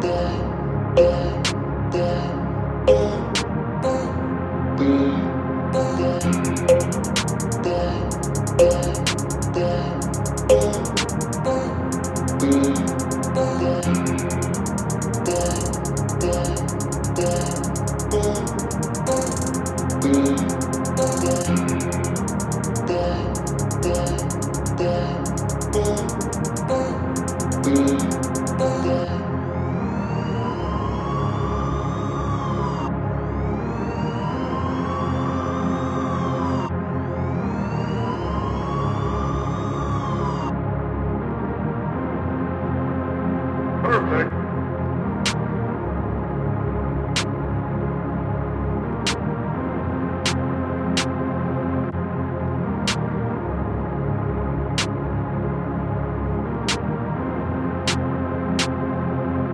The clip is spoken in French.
bum, bum, bum.